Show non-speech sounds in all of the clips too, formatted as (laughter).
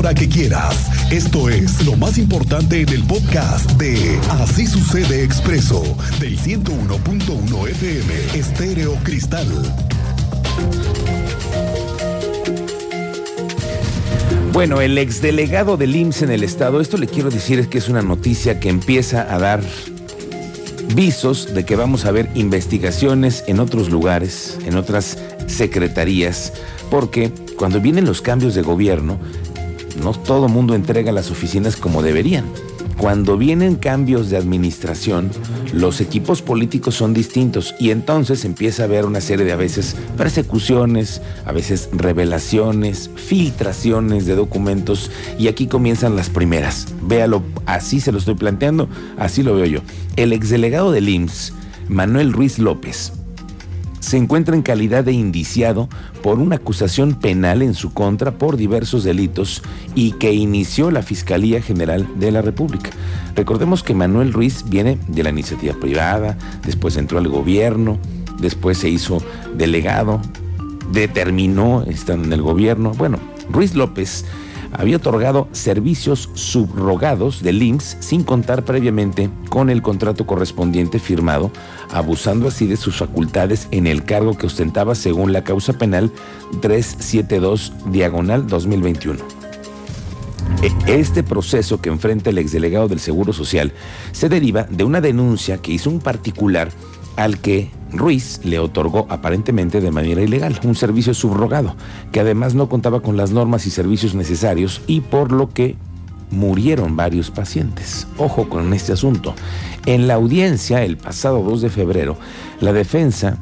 hora que quieras. Esto es lo más importante en el podcast de Así sucede expreso del 101.1 FM Estéreo Cristal. Bueno, el exdelegado del IMSS en el estado, esto le quiero decir es que es una noticia que empieza a dar visos de que vamos a ver investigaciones en otros lugares, en otras secretarías, porque cuando vienen los cambios de gobierno, no todo mundo entrega las oficinas como deberían. Cuando vienen cambios de administración, los equipos políticos son distintos y entonces empieza a haber una serie de a veces persecuciones, a veces revelaciones, filtraciones de documentos y aquí comienzan las primeras. Véalo, así se lo estoy planteando, así lo veo yo. El exdelegado del IMSS, Manuel Ruiz López, se encuentra en calidad de indiciado por una acusación penal en su contra por diversos delitos y que inició la Fiscalía General de la República. Recordemos que Manuel Ruiz viene de la iniciativa privada, después entró al gobierno, después se hizo delegado, determinó estando en el gobierno. Bueno, Ruiz López había otorgado servicios subrogados del IMSS sin contar previamente con el contrato correspondiente firmado, abusando así de sus facultades en el cargo que ostentaba según la causa penal 372 diagonal 2021. E, este proceso que enfrenta el exdelegado del Seguro Social se deriva de una denuncia que hizo un particular al que Ruiz le otorgó aparentemente de manera ilegal un servicio subrogado, que además no contaba con las normas y servicios necesarios y por lo que murieron varios pacientes. Ojo con este asunto. En la audiencia el pasado 2 de febrero, la defensa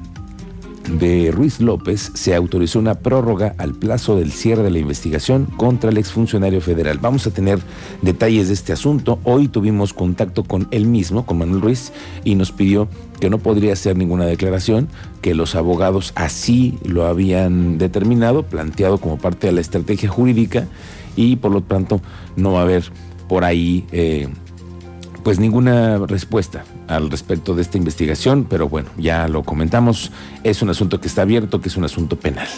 de Ruiz López se autorizó una prórroga al plazo del cierre de la investigación contra el exfuncionario federal. Vamos a tener detalles de este asunto. Hoy tuvimos contacto con él mismo, con Manuel Ruiz, y nos pidió que no podría hacer ninguna declaración, que los abogados así lo habían determinado, planteado como parte de la estrategia jurídica, y por lo tanto no va a haber por ahí... Eh, pues ninguna respuesta al respecto de esta investigación, pero bueno, ya lo comentamos, es un asunto que está abierto, que es un asunto penal.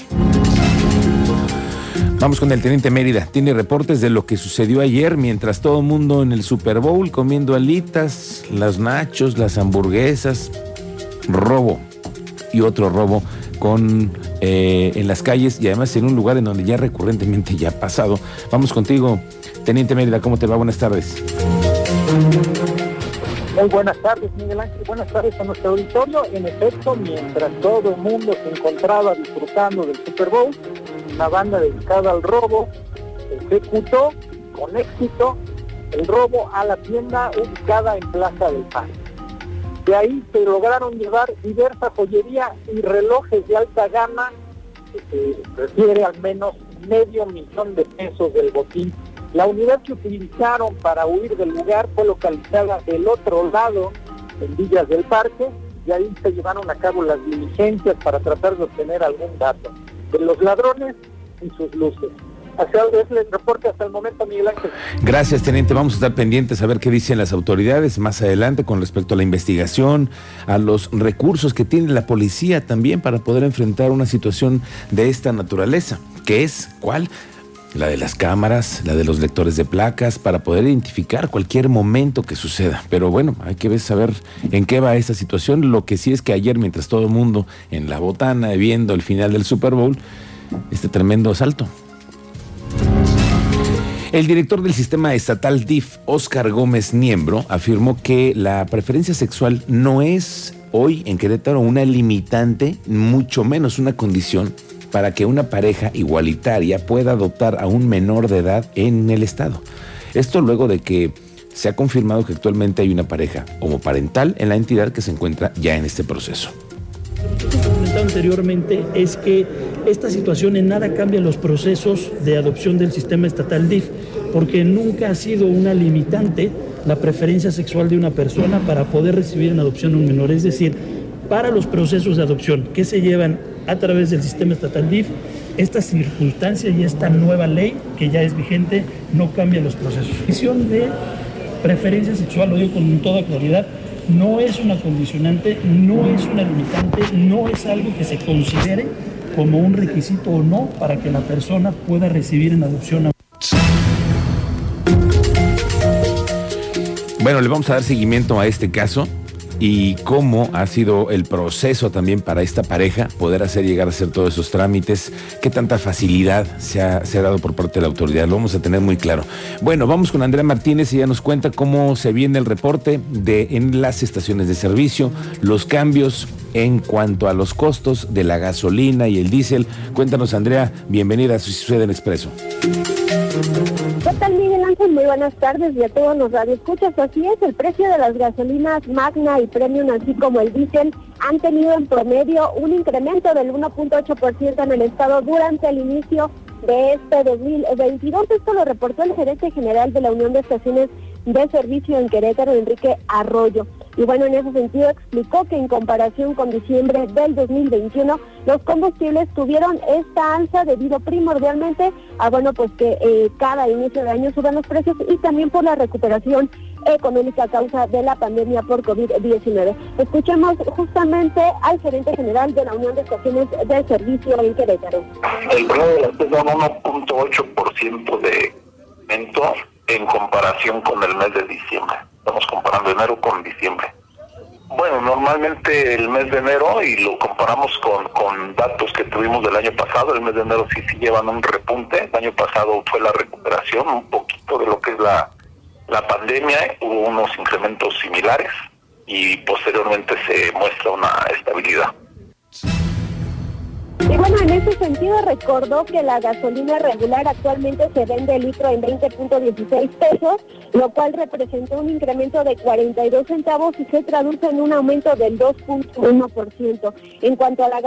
Vamos con el teniente Mérida. Tiene reportes de lo que sucedió ayer mientras todo el mundo en el Super Bowl comiendo alitas, las nachos, las hamburguesas, robo y otro robo con eh, en las calles y además en un lugar en donde ya recurrentemente ya ha pasado. Vamos contigo, teniente Mérida. ¿Cómo te va? Buenas tardes. Muy buenas tardes, Miguel Ángel. Buenas tardes a nuestro auditorio. En efecto, mientras todo el mundo se encontraba disfrutando del Super Bowl, una banda dedicada al robo ejecutó con éxito el robo a la tienda ubicada en Plaza del Parque. De ahí se lograron llevar diversa joyería y relojes de alta gama, que refiere al menos medio millón de pesos del botín la unidad que utilizaron para huir del lugar fue localizada del otro lado, en Villas del Parque, y ahí se llevaron a cabo las diligencias para tratar de obtener algún dato de los ladrones y sus luces. Hacia el reporte hasta el momento, Miguel Ángel. Gracias, teniente. Vamos a estar pendientes a ver qué dicen las autoridades más adelante con respecto a la investigación, a los recursos que tiene la policía también para poder enfrentar una situación de esta naturaleza. ¿Qué es? ¿Cuál? La de las cámaras, la de los lectores de placas, para poder identificar cualquier momento que suceda. Pero bueno, hay que saber en qué va esa situación. Lo que sí es que ayer, mientras todo el mundo en la botana viendo el final del Super Bowl, este tremendo asalto. El director del sistema estatal DIF, Oscar Gómez Niembro, afirmó que la preferencia sexual no es hoy en Querétaro una limitante, mucho menos una condición para que una pareja igualitaria pueda adoptar a un menor de edad en el Estado. Esto luego de que se ha confirmado que actualmente hay una pareja homoparental en la entidad que se encuentra ya en este proceso. Lo que comentado anteriormente es que esta situación en nada cambia los procesos de adopción del sistema estatal DIF, porque nunca ha sido una limitante la preferencia sexual de una persona para poder recibir en adopción un menor. Es decir, para los procesos de adopción que se llevan a través del sistema estatal DIF esta circunstancia y esta nueva ley que ya es vigente no cambia los procesos. La visión de preferencia sexual, lo digo con toda claridad, no es una condicionante, no es una limitante, no es algo que se considere como un requisito o no para que la persona pueda recibir en adopción a bueno, le vamos a dar seguimiento a este caso y cómo ha sido el proceso también para esta pareja poder hacer llegar a hacer todos esos trámites, qué tanta facilidad se ha, se ha dado por parte de la autoridad, lo vamos a tener muy claro. Bueno, vamos con Andrea Martínez y ya nos cuenta cómo se viene el reporte de en las estaciones de servicio, los cambios en cuanto a los costos de la gasolina y el diésel. Cuéntanos, Andrea, bienvenida a Sucede en Expreso. ¿Qué tal, Miguel Ángel? Muy buenas tardes y a todos los radioescuchas. Así es, el precio de las gasolinas Magna y Premium, así como el diésel, han tenido en promedio un incremento del 1.8% en el estado durante el inicio de este 2022. Esto lo reportó el gerente general de la Unión de Estaciones de Servicio en Querétaro, Enrique Arroyo. Y bueno, en ese sentido explicó que en comparación con diciembre del 2021, los combustibles tuvieron esta alza debido primordialmente a, bueno, pues que eh, cada inicio de año suben los precios y también por la recuperación económica a causa de la pandemia por COVID-19. Escuchemos justamente al gerente general de la Unión de Estaciones de Servicio en Querétaro. El precio de la pesa 1.8% de aumento en comparación con el mes de diciembre. Estamos comparando enero con diciembre. Bueno, normalmente el mes de enero, y lo comparamos con, con datos que tuvimos del año pasado, el mes de enero sí, sí llevan un repunte. El año pasado fue la recuperación, un poquito de lo que es la, la pandemia, hubo unos incrementos similares y posteriormente se muestra una estabilidad. Y bueno, en ese sentido recordó que la gasolina regular actualmente se vende el litro en 20.16 pesos, lo cual representó un incremento de 42 centavos y se traduce en un aumento del 2.1%. En cuanto a la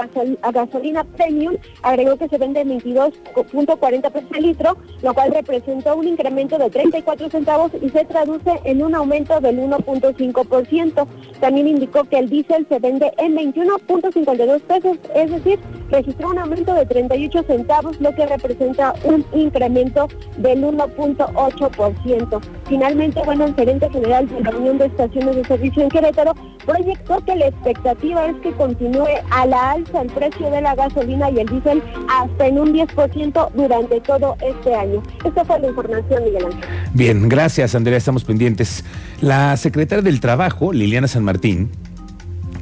gasolina premium, agregó que se vende en 22.40 pesos el litro, lo cual representó un incremento de 34 centavos y se traduce en un aumento del 1.5%. También indicó que el diésel se vende en 21.52 pesos, es decir, registró un aumento de 38 centavos, lo que representa un incremento del 1.8%. Finalmente, bueno, el gerente general de la Unión de Estaciones de Servicio en Querétaro proyectó que la expectativa es que continúe a la alza el precio de la gasolina y el diésel hasta en un 10% durante todo este año. Esta fue la información, Miguel Ángel. Bien, gracias Andrea, estamos pendientes. La secretaria del Trabajo, Liliana San Martín,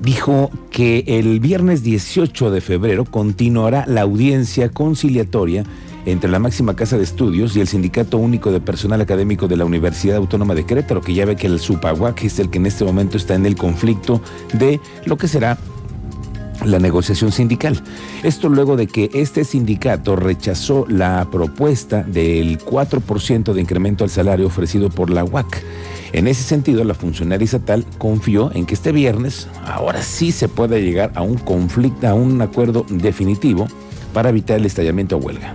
dijo que el viernes 18 de febrero continuará la audiencia conciliatoria entre la máxima casa de estudios y el Sindicato Único de Personal Académico de la Universidad Autónoma de Querétaro, que ya ve que el SUPAGUAC es el que en este momento está en el conflicto de lo que será la negociación sindical. Esto luego de que este sindicato rechazó la propuesta del 4% de incremento al salario ofrecido por la UAC. En ese sentido, la funcionaria estatal confió en que este viernes, ahora sí se pueda llegar a un conflicto, a un acuerdo definitivo para evitar el estallamiento a huelga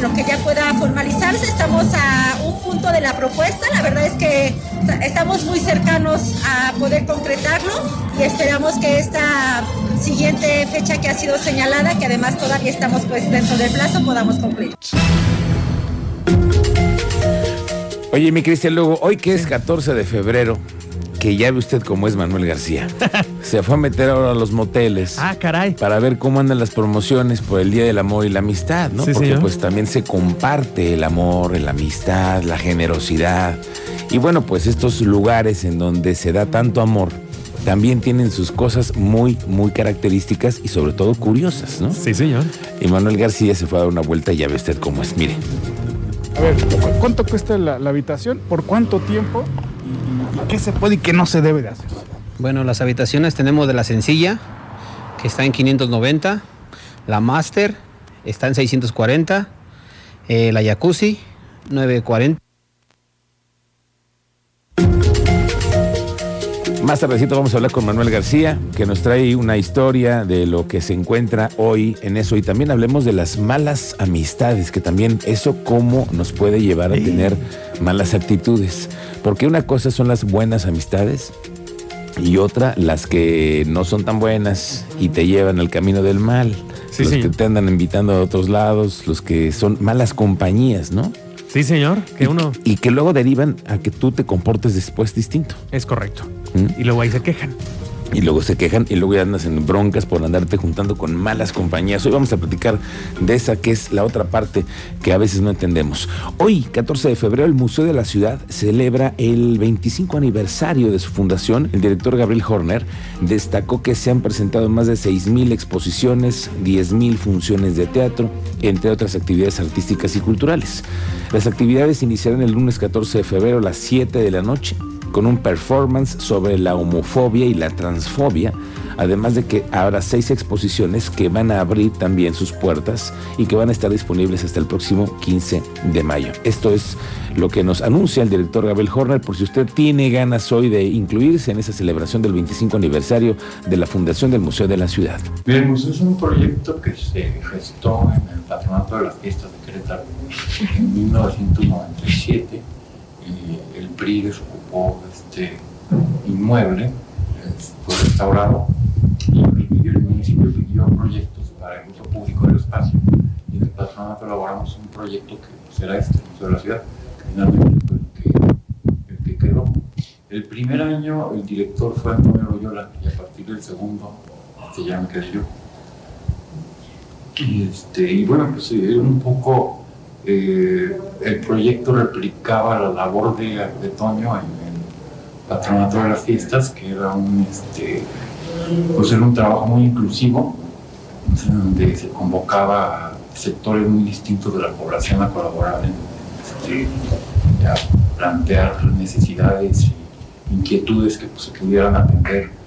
bueno que ya pueda formalizarse. Estamos a un punto de la propuesta. La verdad es que estamos muy cercanos a poder concretarlo y esperamos que esta siguiente fecha que ha sido señalada, que además todavía estamos pues dentro del plazo, podamos cumplir. Oye, mi Cristian Luego, hoy que es 14 de febrero, que ya ve usted cómo es Manuel García. (laughs) Se fue a meter ahora a los moteles. Ah, caray. Para ver cómo andan las promociones por el Día del Amor y la Amistad, ¿no? Sí, Porque señor. pues también se comparte el amor, la amistad, la generosidad. Y bueno, pues estos lugares en donde se da tanto amor también tienen sus cosas muy, muy características y sobre todo curiosas, ¿no? Sí, señor. Y Manuel García se fue a dar una vuelta y ya ve usted cómo es. Mire. A ver, ¿cu- ¿cuánto cuesta la, la habitación? ¿Por cuánto tiempo? ¿Y, y- y qué se puede y qué no se debe de hacer? Bueno, las habitaciones tenemos de la sencilla, que está en 590, la master está en 640, eh, la jacuzzi 940. Más tardecito vamos a hablar con Manuel García, que nos trae una historia de lo que se encuentra hoy en eso. Y también hablemos de las malas amistades, que también eso cómo nos puede llevar a tener malas actitudes. Porque una cosa son las buenas amistades y otra las que no son tan buenas y te llevan al camino del mal. Sí, los que te andan invitando a otros lados, los que son malas compañías, ¿no? Sí, señor. Que uno Y que luego derivan a que tú te comportes después distinto. es correcto. ¿Mm? Y luego ahí se quejan. Y luego se quejan y luego ya andas en broncas por andarte juntando con malas compañías. Hoy vamos a platicar de esa que es la otra parte que a veces no entendemos. Hoy, 14 de febrero, el Museo de la Ciudad celebra el 25 aniversario de su fundación. El director Gabriel Horner destacó que se han presentado más de 6.000 exposiciones, 10.000 funciones de teatro, entre otras actividades artísticas y culturales. Las actividades iniciarán el lunes 14 de febrero a las 7 de la noche con un performance sobre la homofobia y la transfobia, además de que habrá seis exposiciones que van a abrir también sus puertas y que van a estar disponibles hasta el próximo 15 de mayo. Esto es lo que nos anuncia el director Gabriel Horner, por si usted tiene ganas hoy de incluirse en esa celebración del 25 aniversario de la Fundación del Museo de la Ciudad. Bien, el museo es un proyecto que se gestó en el Patronato de las Fiestas de Querétaro en 1997. El PRI este inmueble, fue restaurado y el municipio pidió proyectos para el uso público del espacio y en el patronato elaboramos un proyecto que será este, el Museo de la Ciudad, que finalmente fue el que, quedó. El primer año el director fue Antonio Loyola y a partir del segundo este, ya me quedé yo. Y, este, y bueno, pues un poco eh, el proyecto replicaba la labor de, de Toño en, el patronato de las fiestas, que era un, este, pues era un trabajo muy inclusivo, donde se convocaba a sectores muy distintos de la población a colaborar en, este, a plantear necesidades e inquietudes que pues, se pudieran atender